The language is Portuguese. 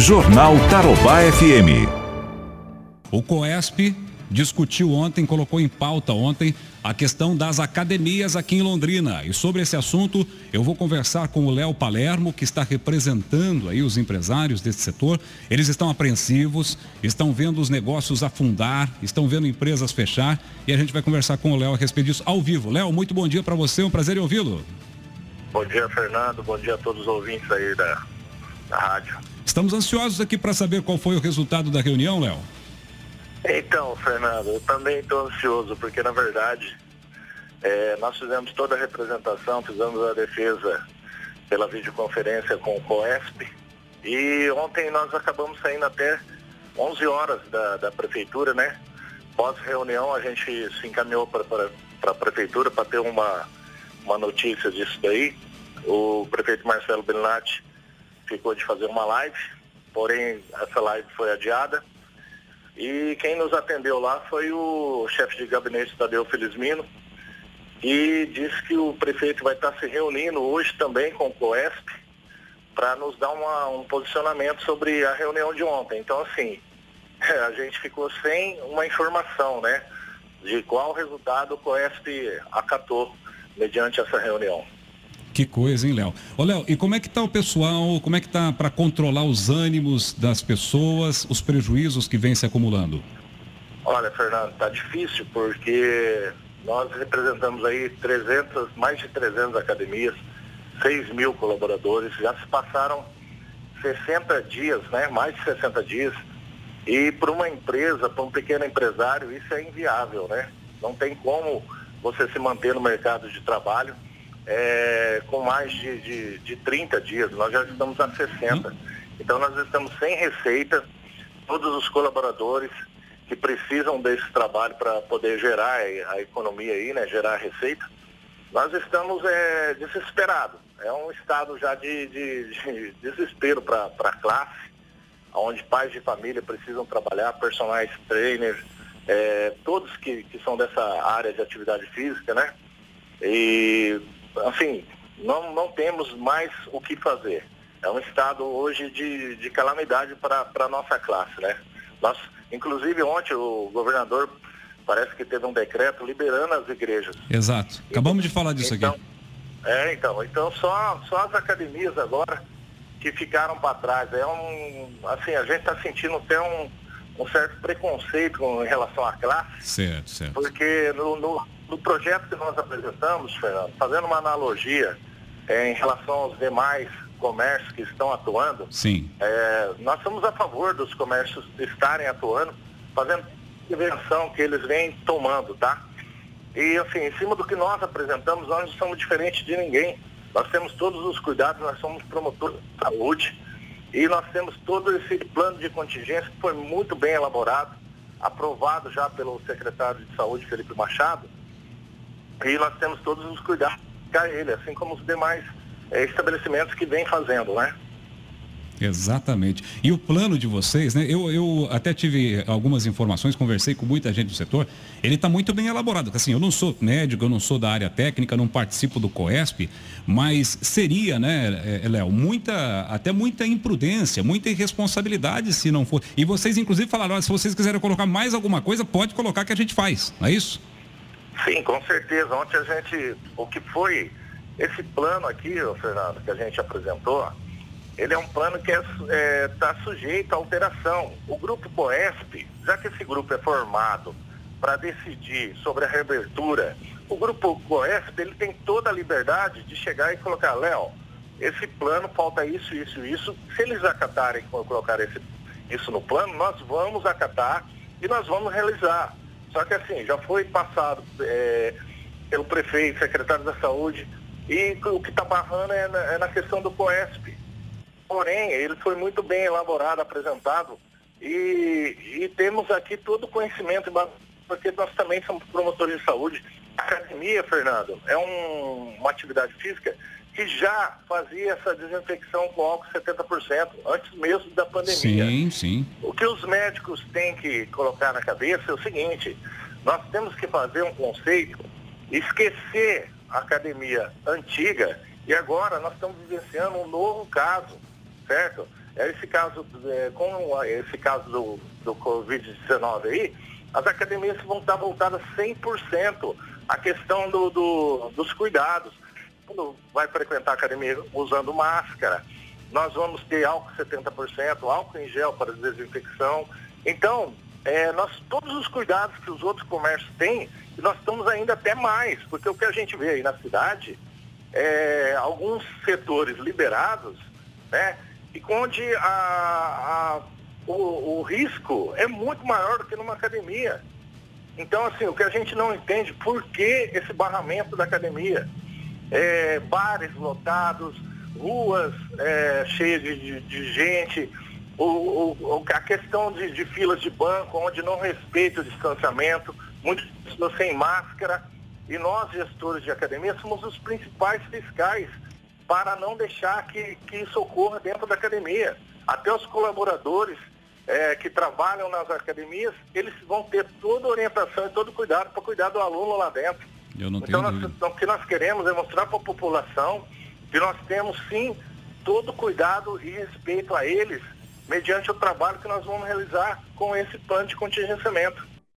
Jornal Tarobá FM. O COESP discutiu ontem, colocou em pauta ontem a questão das academias aqui em Londrina. E sobre esse assunto, eu vou conversar com o Léo Palermo, que está representando aí os empresários desse setor. Eles estão apreensivos, estão vendo os negócios afundar, estão vendo empresas fechar e a gente vai conversar com o Léo a respeito disso ao vivo. Léo, muito bom dia para você, um prazer em ouvi-lo. Bom dia, Fernando. Bom dia a todos os ouvintes aí da, da rádio. Estamos ansiosos aqui para saber qual foi o resultado da reunião, Léo. Então, Fernando, eu também estou ansioso, porque na verdade é, nós fizemos toda a representação, fizemos a defesa pela videoconferência com o COESP e ontem nós acabamos saindo até 11 horas da, da prefeitura, né? Pós-reunião a gente se encaminhou para a prefeitura para ter uma, uma notícia disso daí. O prefeito Marcelo Benatti ficou de fazer uma live, porém essa live foi adiada e quem nos atendeu lá foi o chefe de gabinete Tadeu Felizmino, e disse que o prefeito vai estar se reunindo hoje também com o COESP para nos dar uma, um posicionamento sobre a reunião de ontem. Então, assim, a gente ficou sem uma informação, né, de qual resultado o COESP acatou mediante essa reunião. Que coisa, hein, Léo? Ô, Léo, e como é que está o pessoal, como é que está para controlar os ânimos das pessoas, os prejuízos que vêm se acumulando? Olha, Fernando, está difícil porque nós representamos aí 300, mais de 300 academias, 6 mil colaboradores, já se passaram 60 dias, né? Mais de 60 dias. E para uma empresa, para um pequeno empresário, isso é inviável, né? Não tem como você se manter no mercado de trabalho é, com mais de, de, de 30 dias, nós já estamos a 60. Então nós estamos sem receita, todos os colaboradores que precisam desse trabalho para poder gerar a economia aí, né, gerar a receita, nós estamos é, desesperados. É um estado já de, de, de desespero para a classe, onde pais de família precisam trabalhar, personagens trainers, é, todos que, que são dessa área de atividade física, né? E assim, não, não temos mais o que fazer. É um estado hoje de, de calamidade para a nossa classe, né? Nós, inclusive ontem o governador parece que teve um decreto liberando as igrejas. Exato. Acabamos de falar disso então, aqui. É, então, então só, só as academias agora que ficaram para trás. É um, assim, a gente está sentindo até um, um certo preconceito em relação à classe. Certo, certo. Porque no, no no projeto que nós apresentamos, Fernando, fazendo uma analogia é, em relação aos demais comércios que estão atuando, Sim. É, nós somos a favor dos comércios estarem atuando, fazendo intervenção que eles vêm tomando, tá? E assim, em cima do que nós apresentamos, nós não somos diferentes de ninguém. Nós temos todos os cuidados, nós somos promotores de saúde e nós temos todo esse plano de contingência que foi muito bem elaborado, aprovado já pelo secretário de saúde, Felipe Machado, e nós temos todos os cuidados para ele, assim como os demais é, estabelecimentos que vêm fazendo, né? Exatamente. E o plano de vocês, né? Eu, eu até tive algumas informações, conversei com muita gente do setor. Ele está muito bem elaborado. Assim, eu não sou médico, eu não sou da área técnica, não participo do COESP, mas seria, né, eh, Léo, muita, até muita imprudência, muita irresponsabilidade se não for. E vocês, inclusive, falaram: se vocês quiserem colocar mais alguma coisa, pode colocar que a gente faz, não é isso? Sim, com certeza. Ontem a gente, o que foi esse plano aqui, Fernando, que a gente apresentou, ele é um plano que está é, tá sujeito a alteração. O grupo COESP, já que esse grupo é formado para decidir sobre a reabertura, o grupo COESP ele tem toda a liberdade de chegar e colocar, Léo, esse plano falta isso, isso, isso. Se eles acatarem colocar esse, isso no plano, nós vamos acatar e nós vamos realizar. Só que assim, já foi passado é, pelo prefeito, secretário da saúde, e o que está barrando é na, é na, questão do COESP. Porém, ele foi muito bem elaborado, apresentado, e, e temos aqui todo o conhecimento, porque nós também somos promotores de saúde. A academia, Fernando, é um, uma atividade física que já fazia essa desinfecção com álcool 70%, antes mesmo da pandemia. Sim, sim. O que os médicos têm que colocar na cabeça é o seguinte, nós temos que fazer um conceito, esquecer a academia antiga e agora nós estamos vivenciando um novo caso, certo? esse caso, é, com esse caso do, do Covid-19 aí, as academias vão estar voltadas 100% à questão do, do, dos cuidados. Quando vai frequentar a academia usando máscara, nós vamos ter álcool 70%, álcool em gel para desinfecção. Então, é, nós, todos os cuidados que os outros comércios têm, nós estamos ainda até mais, porque o que a gente vê aí na cidade, é, alguns setores liberados, né, e onde a, a, o, o risco é muito maior do que numa academia. Então, assim, o que a gente não entende, por que esse barramento da academia? É, bares lotados, ruas é, cheias de, de, gente, o, o, a questão de, de, filas de banco, onde não respeita o distanciamento, muitas pessoas sem máscara, e nós, gestores de academia, somos os principais fiscais para não deixar que, que isso ocorra dentro da academia. Até os colaboradores é, que trabalham nas academias, eles vão ter toda a orientação e todo cuidado para cuidar do aluno lá dentro. Então, nós, o que nós queremos é mostrar para a população que nós temos sim todo cuidado e respeito a eles, mediante o trabalho que nós vamos realizar com esse plano de contingenciamento.